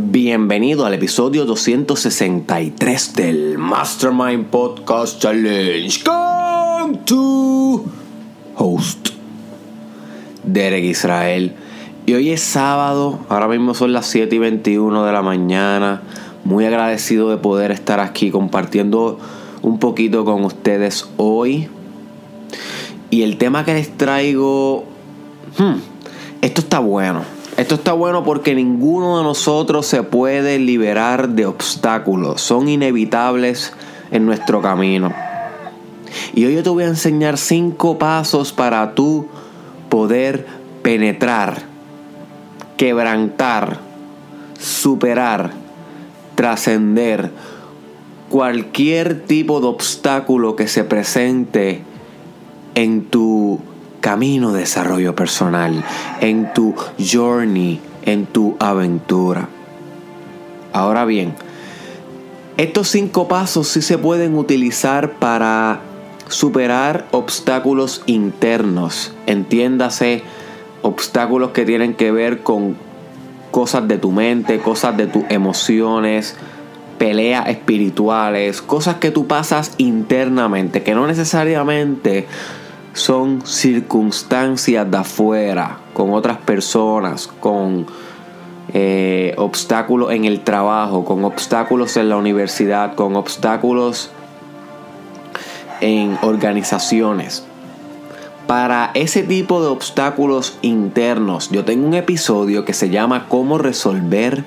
Bienvenido al episodio 263 del Mastermind Podcast Challenge con tu host, Derek Israel. Y hoy es sábado, ahora mismo son las 7 y 21 de la mañana. Muy agradecido de poder estar aquí compartiendo un poquito con ustedes hoy. Y el tema que les traigo, hmm, esto está bueno. Esto está bueno porque ninguno de nosotros se puede liberar de obstáculos. Son inevitables en nuestro camino. Y hoy yo te voy a enseñar cinco pasos para tú poder penetrar, quebrantar, superar, trascender cualquier tipo de obstáculo que se presente en tu camino de desarrollo personal, en tu journey, en tu aventura. Ahora bien, estos cinco pasos sí se pueden utilizar para superar obstáculos internos. Entiéndase, obstáculos que tienen que ver con cosas de tu mente, cosas de tus emociones, peleas espirituales, cosas que tú pasas internamente, que no necesariamente son circunstancias de afuera, con otras personas, con eh, obstáculos en el trabajo, con obstáculos en la universidad, con obstáculos en organizaciones. Para ese tipo de obstáculos internos, yo tengo un episodio que se llama Cómo resolver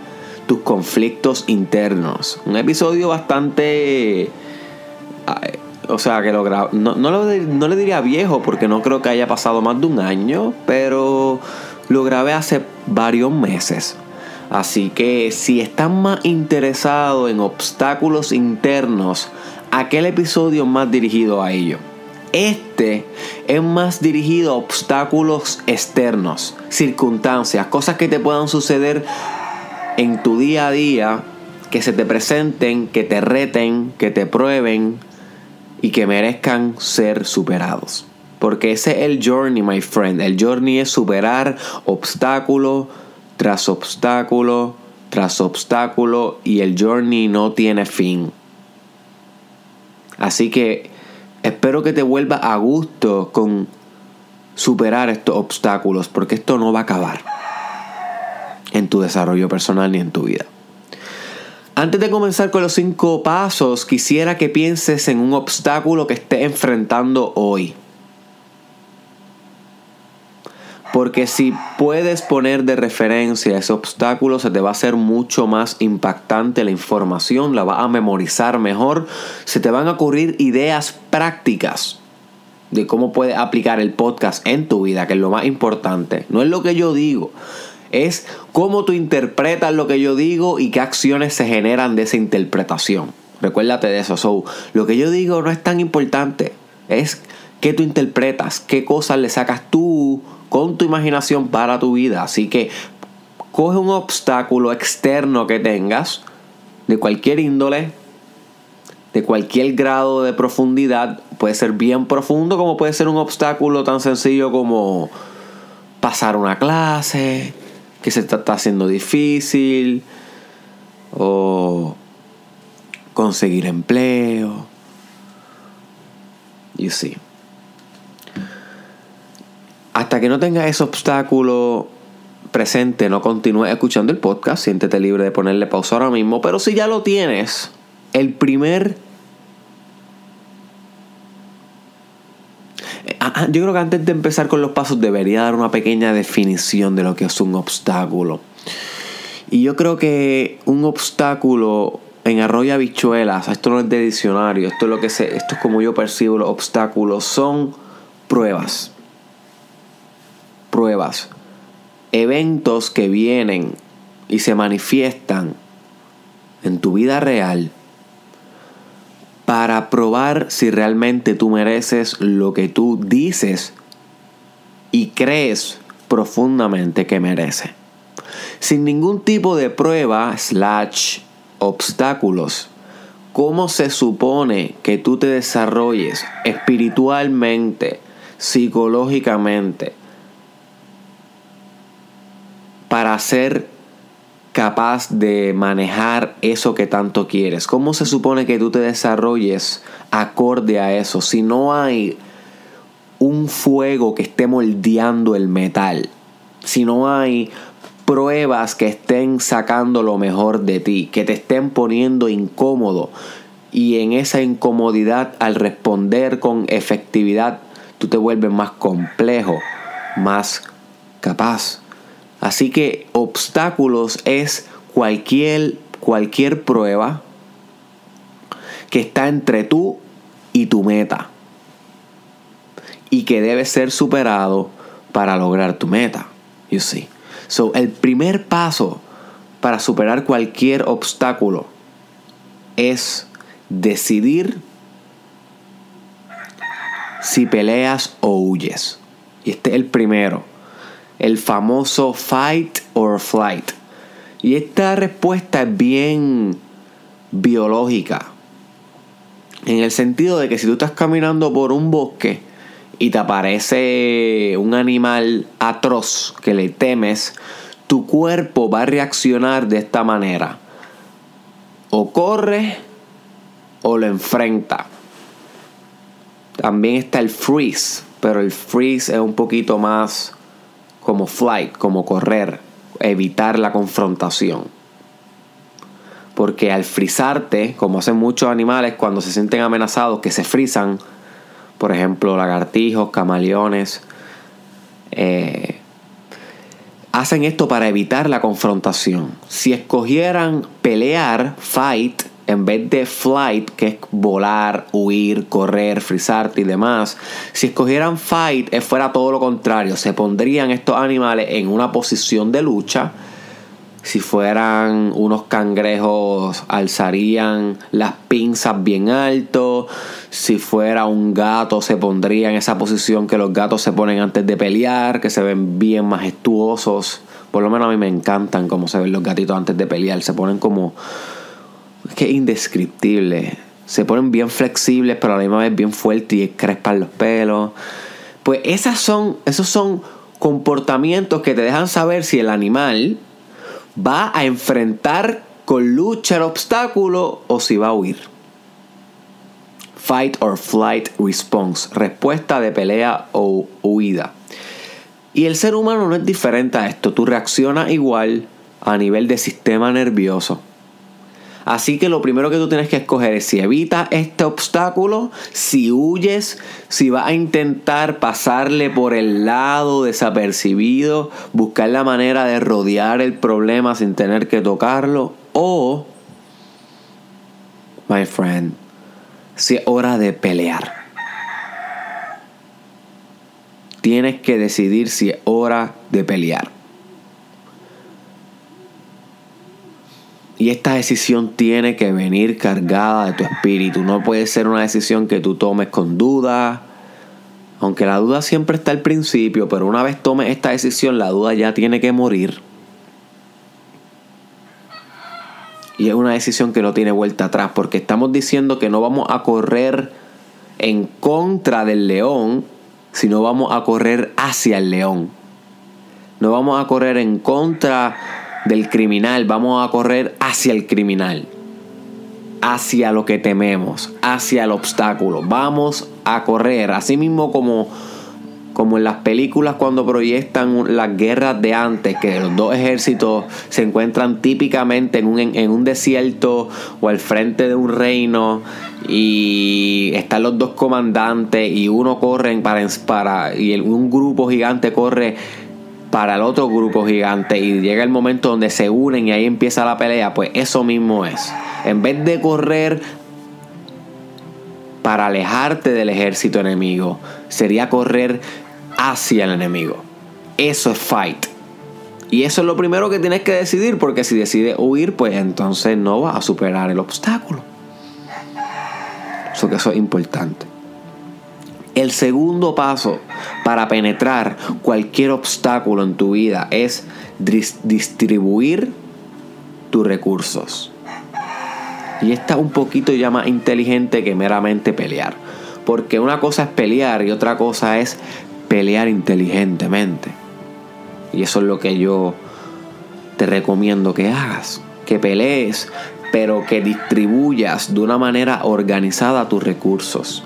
tus conflictos internos. Un episodio bastante o sea, que lo no, no, le diría viejo porque no creo que haya pasado más de un año, pero lo grabé hace varios meses. Así que si están más interesados en obstáculos internos, aquel episodio más dirigido a ello. Este es más dirigido a obstáculos externos, circunstancias, cosas que te puedan suceder en tu día a día, que se te presenten, que te reten, que te prueben, y que merezcan ser superados. Porque ese es el journey, my friend. El journey es superar obstáculo tras obstáculo tras obstáculo y el journey no tiene fin. Así que espero que te vuelva a gusto con superar estos obstáculos porque esto no va a acabar en tu desarrollo personal ni en tu vida. Antes de comenzar con los cinco pasos, quisiera que pienses en un obstáculo que estés enfrentando hoy. Porque si puedes poner de referencia ese obstáculo, se te va a hacer mucho más impactante la información, la vas a memorizar mejor, se te van a ocurrir ideas prácticas de cómo puedes aplicar el podcast en tu vida, que es lo más importante. No es lo que yo digo, es cómo tú interpretas lo que yo digo y qué acciones se generan de esa interpretación. Recuérdate de eso. So, lo que yo digo no es tan importante, es qué tú interpretas, qué cosas le sacas tú con tu imaginación para tu vida. Así que coge un obstáculo externo que tengas, de cualquier índole, de cualquier grado de profundidad, puede ser bien profundo como puede ser un obstáculo tan sencillo como pasar una clase, que se está haciendo difícil o conseguir empleo. You see. Hasta que no tengas ese obstáculo presente, no continúes escuchando el podcast. Siéntete libre de ponerle pausa ahora mismo. Pero si ya lo tienes, el primer yo creo que antes de empezar con los pasos debería dar una pequeña definición de lo que es un obstáculo. Y yo creo que un obstáculo en arroyo habichuelas, esto no es de diccionario, esto es lo que se, esto es como yo percibo los obstáculos, son pruebas. Pruebas. Eventos que vienen y se manifiestan en tu vida real para probar si realmente tú mereces lo que tú dices y crees profundamente que merece. Sin ningún tipo de prueba, slash, obstáculos, ¿cómo se supone que tú te desarrolles espiritualmente, psicológicamente, para ser capaz de manejar eso que tanto quieres? ¿Cómo se supone que tú te desarrolles acorde a eso? Si no hay un fuego que esté moldeando el metal, si no hay pruebas que estén sacando lo mejor de ti, que te estén poniendo incómodo y en esa incomodidad al responder con efectividad tú te vuelves más complejo, más capaz. Así que obstáculos es cualquier, cualquier prueba que está entre tú y tu meta y que debe ser superado para lograr tu meta. You see. So, el primer paso para superar cualquier obstáculo es decidir si peleas o huyes. Y este es el primero el famoso fight or flight. Y esta respuesta es bien biológica. En el sentido de que si tú estás caminando por un bosque y te aparece un animal atroz que le temes, tu cuerpo va a reaccionar de esta manera. O corre o lo enfrenta. También está el freeze, pero el freeze es un poquito más como flight, como correr, evitar la confrontación. Porque al frizarte, como hacen muchos animales cuando se sienten amenazados, que se frizan, por ejemplo, lagartijos, camaleones, eh, hacen esto para evitar la confrontación. Si escogieran pelear, fight, en vez de flight, que es volar, huir, correr, frizarte y demás, si escogieran fight, eh, fuera todo lo contrario. Se pondrían estos animales en una posición de lucha. Si fueran unos cangrejos, alzarían las pinzas bien alto. Si fuera un gato, se pondría en esa posición que los gatos se ponen antes de pelear, que se ven bien majestuosos. Por lo menos a mí me encantan cómo se ven los gatitos antes de pelear. Se ponen como es que es indescriptible. Se ponen bien flexibles, pero a la misma vez bien fuertes y crespan los pelos. Pues esas son, esos son comportamientos que te dejan saber si el animal va a enfrentar con lucha el obstáculo o si va a huir. Fight or flight response. Respuesta de pelea o huida. Y el ser humano no es diferente a esto. Tú reaccionas igual a nivel de sistema nervioso. Así que lo primero que tú tienes que escoger es si evitas este obstáculo, si huyes, si vas a intentar pasarle por el lado desapercibido, buscar la manera de rodear el problema sin tener que tocarlo, o, my friend, si es hora de pelear. Tienes que decidir si es hora de pelear. Y esta decisión tiene que venir cargada de tu espíritu. No puede ser una decisión que tú tomes con duda. Aunque la duda siempre está al principio, pero una vez tomes esta decisión, la duda ya tiene que morir. Y es una decisión que no tiene vuelta atrás, porque estamos diciendo que no vamos a correr en contra del león, sino vamos a correr hacia el león. No vamos a correr en contra del criminal, vamos a correr hacia el criminal, hacia lo que tememos, hacia el obstáculo. Vamos a correr, así mismo como, como en las películas cuando proyectan las guerras de antes, que los dos ejércitos se encuentran típicamente en un, en un desierto o al frente de un reino y están los dos comandantes y uno corre para, para y un grupo gigante corre para el otro grupo gigante y llega el momento donde se unen y ahí empieza la pelea, pues eso mismo es. En vez de correr para alejarte del ejército enemigo, sería correr hacia el enemigo. Eso es fight. Y eso es lo primero que tienes que decidir, porque si decides huir, pues entonces no vas a superar el obstáculo. Eso que eso es importante. El segundo paso para penetrar cualquier obstáculo en tu vida es distribuir tus recursos. Y esta es un poquito ya más inteligente que meramente pelear. Porque una cosa es pelear y otra cosa es pelear inteligentemente. Y eso es lo que yo te recomiendo que hagas, que pelees, pero que distribuyas de una manera organizada tus recursos.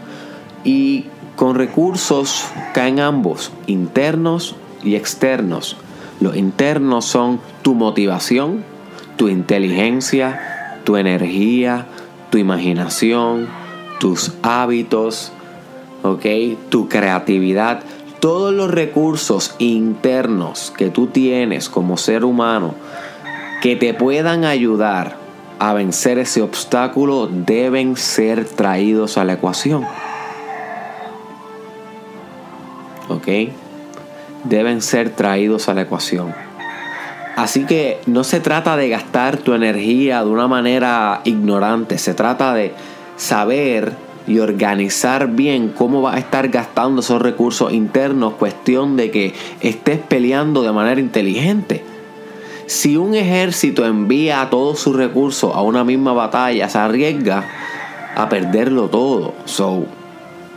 Y con recursos caen ambos, internos y externos. Los internos son tu motivación, tu inteligencia, tu energía, tu imaginación, tus hábitos, Tu creatividad, todos los recursos internos que tú tienes como ser humano que te puedan ayudar a vencer ese obstáculo deben ser traídos a la ecuación. Deben ser traídos a la ecuación. Así que no se trata de gastar tu energía de una manera ignorante, se trata de saber y organizar bien cómo vas a estar gastando esos recursos internos, cuestión de que estés peleando de manera inteligente. Si un ejército envía todos sus recursos a una misma batalla, se arriesga a perderlo todo. So,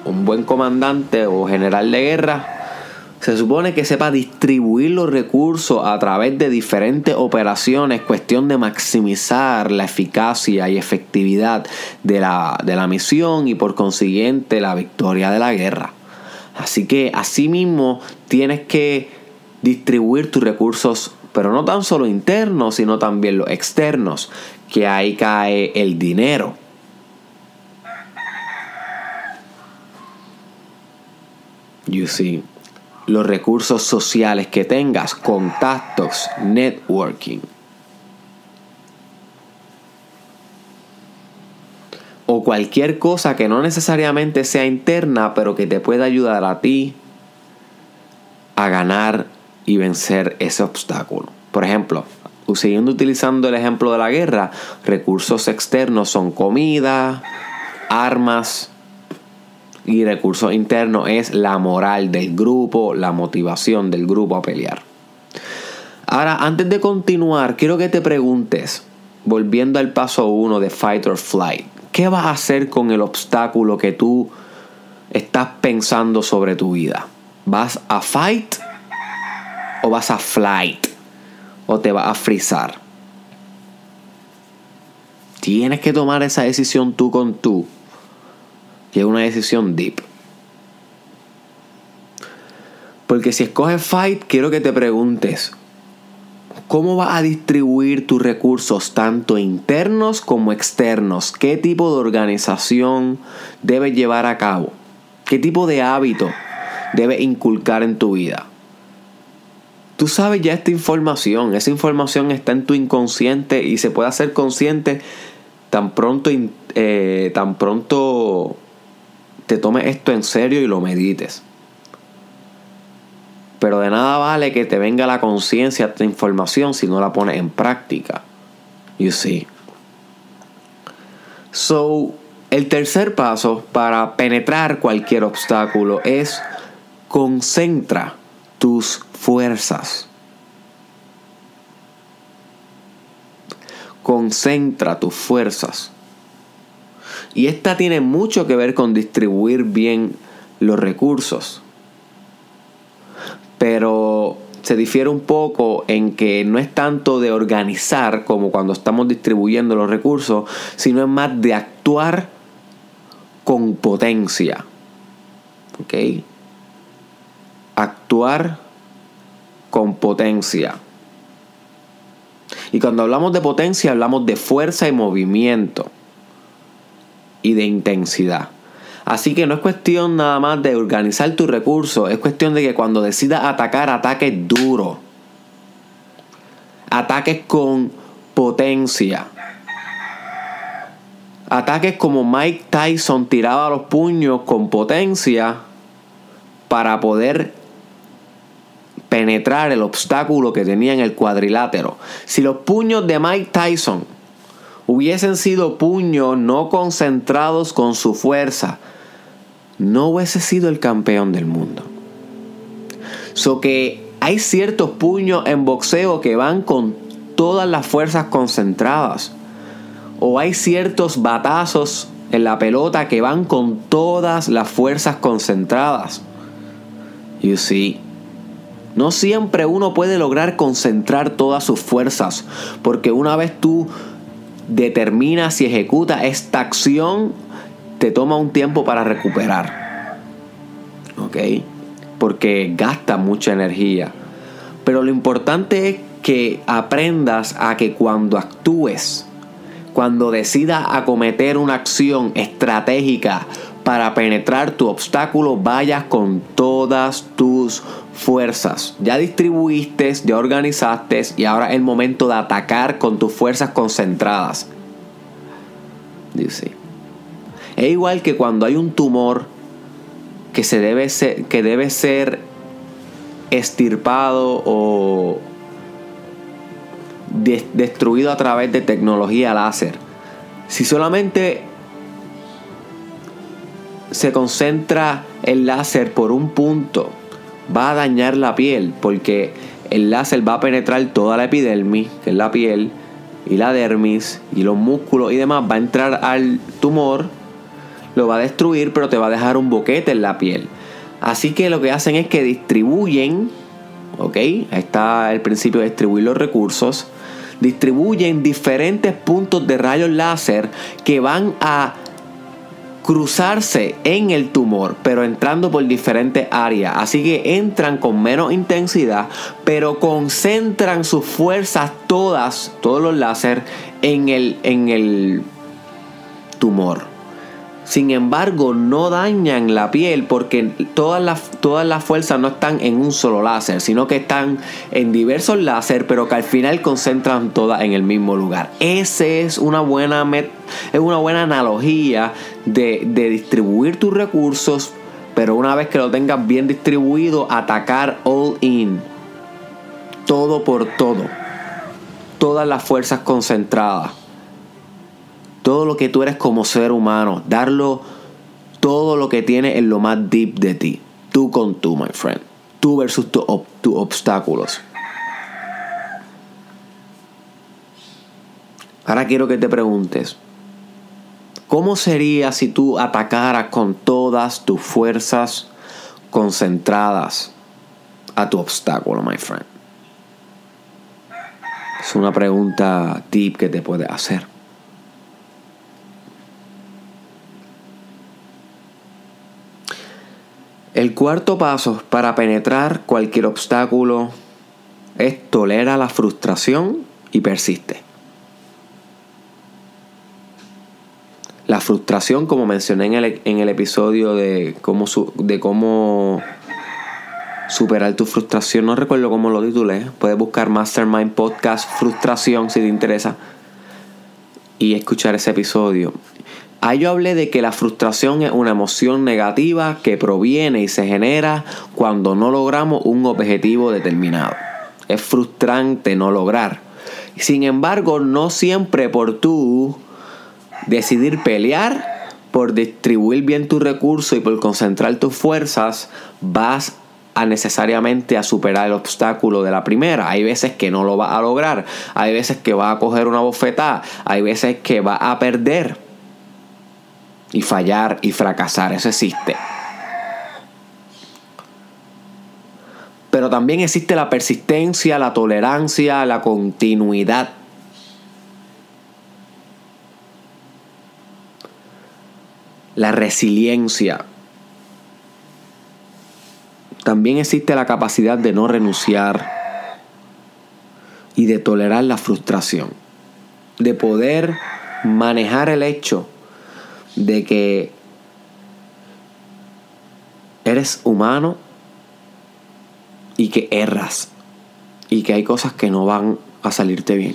un buen comandante o general de guerra se supone que sepa distribuir los recursos a través de diferentes operaciones, cuestión de maximizar la eficacia y efectividad de la, de la misión y por consiguiente la victoria de la guerra. Así que asimismo tienes que distribuir tus recursos, pero no tan solo internos, sino también los externos, que ahí cae el dinero. You see los recursos sociales que tengas, contactos, networking. O cualquier cosa que no necesariamente sea interna, pero que te pueda ayudar a ti a ganar y vencer ese obstáculo. Por ejemplo, siguiendo utilizando el ejemplo de la guerra, recursos externos son comida, armas, y recursos internos es la moral del grupo, la motivación del grupo a pelear. Ahora, antes de continuar, quiero que te preguntes, volviendo al paso 1 de Fight or Flight, ¿qué vas a hacer con el obstáculo que tú estás pensando sobre tu vida? ¿Vas a fight o vas a flight? ¿O te vas a frizar? Tienes que tomar esa decisión tú con tú es una decisión deep. Porque si escoges fight, quiero que te preguntes, ¿cómo vas a distribuir tus recursos tanto internos como externos? ¿Qué tipo de organización debes llevar a cabo? ¿Qué tipo de hábito debes inculcar en tu vida? Tú sabes ya esta información, esa información está en tu inconsciente y se puede hacer consciente tan pronto, eh, tan pronto te tomes esto en serio y lo medites. Pero de nada vale que te venga la conciencia esta información si no la pones en práctica. You see. So, el tercer paso para penetrar cualquier obstáculo es concentra tus fuerzas. Concentra tus fuerzas. Y esta tiene mucho que ver con distribuir bien los recursos. Pero se difiere un poco en que no es tanto de organizar como cuando estamos distribuyendo los recursos, sino es más de actuar con potencia. ¿Ok? Actuar con potencia. Y cuando hablamos de potencia hablamos de fuerza y movimiento y de intensidad. Así que no es cuestión nada más de organizar tus recursos, es cuestión de que cuando decidas atacar, ataques duro. Ataques con potencia. Ataques como Mike Tyson tiraba los puños con potencia para poder penetrar el obstáculo que tenía en el cuadrilátero. Si los puños de Mike Tyson hubiesen sido puños no concentrados con su fuerza, no hubiese sido el campeón del mundo. So que hay ciertos puños en boxeo que van con todas las fuerzas concentradas. O hay ciertos batazos en la pelota que van con todas las fuerzas concentradas. You see. No siempre uno puede lograr concentrar todas sus fuerzas, porque una vez tú determinas y ejecutas esta acción, te toma un tiempo para recuperar. ¿Ok? Porque gasta mucha energía. Pero lo importante es que aprendas a que cuando actúes, cuando decidas acometer una acción estratégica para penetrar tu obstáculo, vayas con todas tus fuerzas. Ya distribuiste, ya organizaste y ahora es el momento de atacar con tus fuerzas concentradas. Dice. Es igual que cuando hay un tumor que, se debe ser, que debe ser estirpado o destruido a través de tecnología láser. Si solamente se concentra el láser por un punto, va a dañar la piel porque el láser va a penetrar toda la epidermis, que es la piel, y la dermis, y los músculos y demás, va a entrar al tumor, lo va a destruir, pero te va a dejar un boquete en la piel. Así que lo que hacen es que distribuyen, ¿ok? Ahí está el principio de distribuir los recursos. Distribuyen diferentes puntos de rayos láser que van a cruzarse en el tumor, pero entrando por diferentes áreas. Así que entran con menos intensidad, pero concentran sus fuerzas todas, todos los láser, en el, en el tumor. Sin embargo, no dañan la piel porque todas las, todas las fuerzas no están en un solo láser, sino que están en diversos láser, pero que al final concentran todas en el mismo lugar. Esa es una buena, es una buena analogía de, de distribuir tus recursos, pero una vez que lo tengas bien distribuido, atacar all in. Todo por todo. Todas las fuerzas concentradas todo lo que tú eres como ser humano, darlo todo lo que tienes en lo más deep de ti. Tú con tú, my friend. Tú versus tus obstáculos. Ahora quiero que te preguntes, ¿cómo sería si tú atacaras con todas tus fuerzas concentradas a tu obstáculo, my friend? Es una pregunta deep que te puedes hacer. El cuarto paso para penetrar cualquier obstáculo es tolera la frustración y persiste. La frustración, como mencioné en el, en el episodio de cómo, de cómo superar tu frustración, no recuerdo cómo lo titulé, puedes buscar Mastermind Podcast Frustración si te interesa y escuchar ese episodio. Ahí yo hablé de que la frustración es una emoción negativa que proviene y se genera cuando no logramos un objetivo determinado. Es frustrante no lograr. Sin embargo, no siempre por tú decidir pelear, por distribuir bien tus recursos y por concentrar tus fuerzas, vas a necesariamente a superar el obstáculo de la primera. Hay veces que no lo vas a lograr, hay veces que vas a coger una bofetada, hay veces que vas a perder y fallar y fracasar, eso existe. Pero también existe la persistencia, la tolerancia, la continuidad. La resiliencia. También existe la capacidad de no renunciar y de tolerar la frustración. De poder manejar el hecho de que eres humano y que erras y que hay cosas que no van a salirte bien.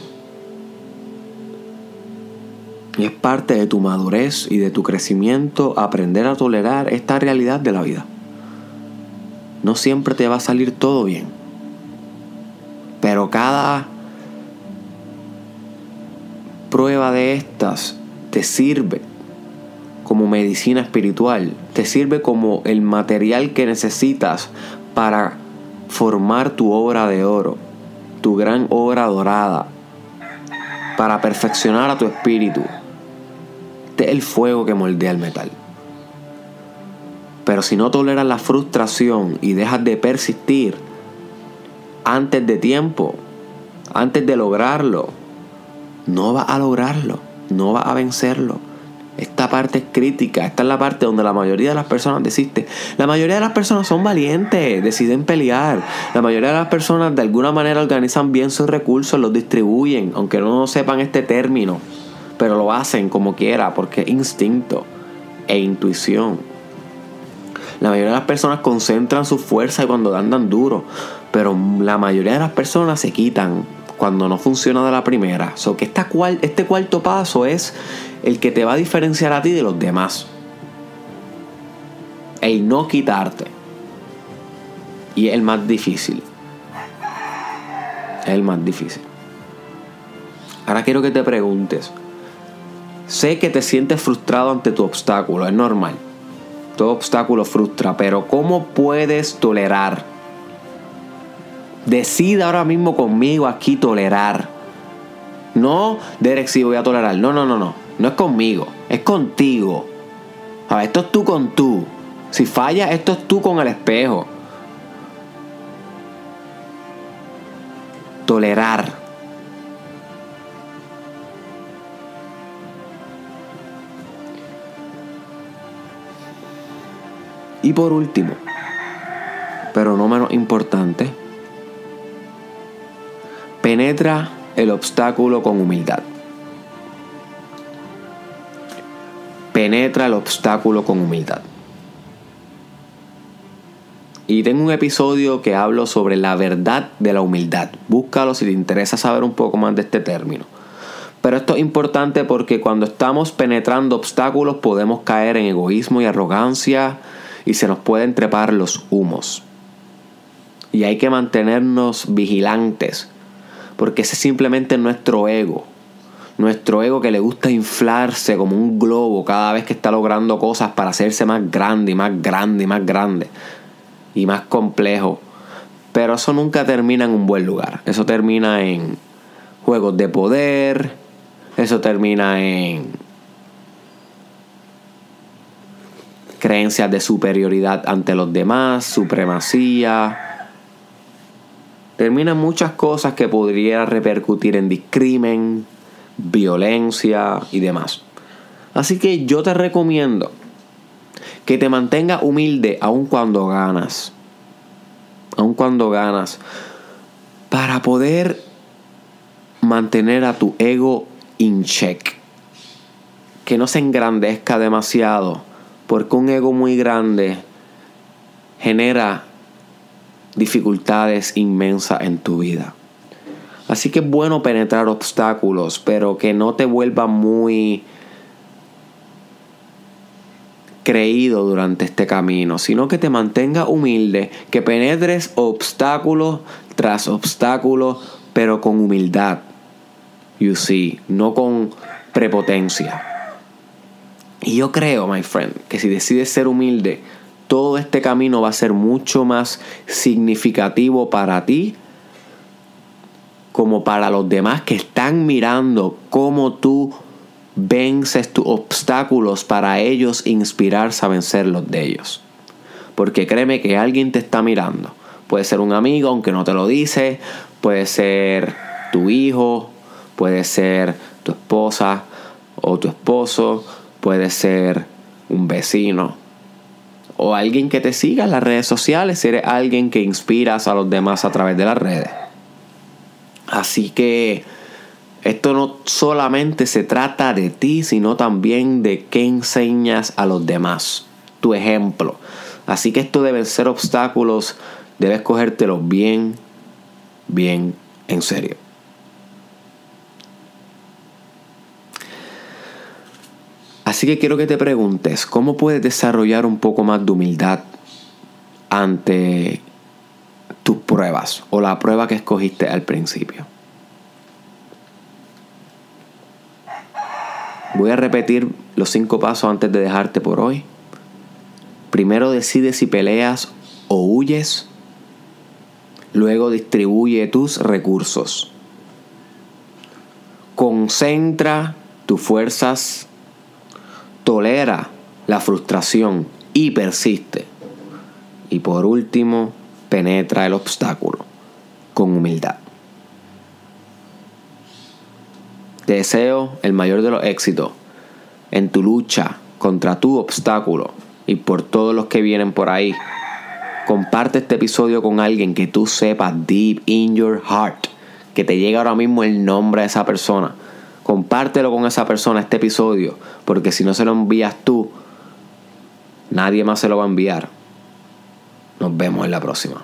Y es parte de tu madurez y de tu crecimiento aprender a tolerar esta realidad de la vida. No siempre te va a salir todo bien. Pero cada prueba de estas te sirve como medicina espiritual, te sirve como el material que necesitas para formar tu obra de oro, tu gran obra dorada, para perfeccionar a tu espíritu. Este es el fuego que moldea el metal. Pero si no toleras la frustración y dejas de persistir, antes de tiempo, antes de lograrlo, no va a lograrlo, no va a vencerlo. Esta parte es crítica, esta es la parte donde la mayoría de las personas desiste. La mayoría de las personas son valientes, deciden pelear. La mayoría de las personas de alguna manera organizan bien sus recursos, los distribuyen, aunque no sepan este término, pero lo hacen como quiera porque es instinto e intuición. La mayoría de las personas concentran su fuerza cuando andan duro, pero la mayoría de las personas se quitan cuando no funciona de la primera. So que esta cual, este cuarto paso es el que te va a diferenciar a ti de los demás. El no quitarte. Y es el más difícil. Es el más difícil. Ahora quiero que te preguntes. Sé que te sientes frustrado ante tu obstáculo, es normal. Todo obstáculo frustra, pero ¿cómo puedes tolerar? Decida ahora mismo conmigo aquí tolerar. No, Derek, sí voy a tolerar. No, no, no, no. No es conmigo, es contigo. A ver, esto es tú con tú. Si falla, esto es tú con el espejo. Tolerar. Y por último, pero no menos importante, penetra el obstáculo con humildad. Penetra el obstáculo con humildad. Y tengo un episodio que hablo sobre la verdad de la humildad. Búscalo si te interesa saber un poco más de este término. Pero esto es importante porque cuando estamos penetrando obstáculos podemos caer en egoísmo y arrogancia, y se nos pueden trepar los humos. Y hay que mantenernos vigilantes, porque ese es simplemente nuestro ego. Nuestro ego que le gusta inflarse como un globo cada vez que está logrando cosas para hacerse más grande y más grande y más grande y más complejo. Pero eso nunca termina en un buen lugar. Eso termina en juegos de poder. Eso termina en creencias de superioridad ante los demás, supremacía. Terminan muchas cosas que podrían repercutir en discrimen, violencia y demás. Así que yo te recomiendo que te mantengas humilde aun cuando ganas. Aun cuando ganas. Para poder mantener a tu ego in check. Que no se engrandezca demasiado porque un ego muy grande genera dificultades inmensas en tu vida. Así que es bueno penetrar obstáculos, pero que no te vuelva muy creído durante este camino, sino que te mantenga humilde, que penetres obstáculo tras obstáculo, pero con humildad. You see, no con prepotencia. Y yo creo, my friend, que si decides ser humilde, todo este camino va a ser mucho más significativo para ti como para los demás que están mirando cómo tú vences tus obstáculos para ellos inspirarse a vencerlos de ellos. Porque créeme que alguien te está mirando. Puede ser un amigo, aunque no te lo dice. Puede ser tu hijo. Puede ser tu esposa o tu esposo puede ser un vecino o alguien que te siga en las redes sociales si eres alguien que inspiras a los demás a través de las redes. Así que esto no solamente se trata de ti, sino también de qué enseñas a los demás, tu ejemplo. Así que esto deben ser obstáculos, debes cogértelos bien, bien en serio. Así que quiero que te preguntes, ¿cómo puedes desarrollar un poco más de humildad ante tus pruebas o la prueba que escogiste al principio? Voy a repetir los cinco pasos antes de dejarte por hoy. Primero decide si peleas o huyes. Luego distribuye tus recursos. Concentra tus fuerzas tolera la frustración y persiste. Y por último, penetra el obstáculo humildad. Te deseo el mayor de los éxitos en tu lucha contra tu obstáculo y por todos los que vienen por ahí. Comparte este episodio con alguien que tú sepas deep in your heart, que te llegue ahora mismo el nombre de esa persona. Compártelo con esa persona este episodio, porque si no se lo envías tú, nadie más se lo va a enviar. Nos vemos en la próxima.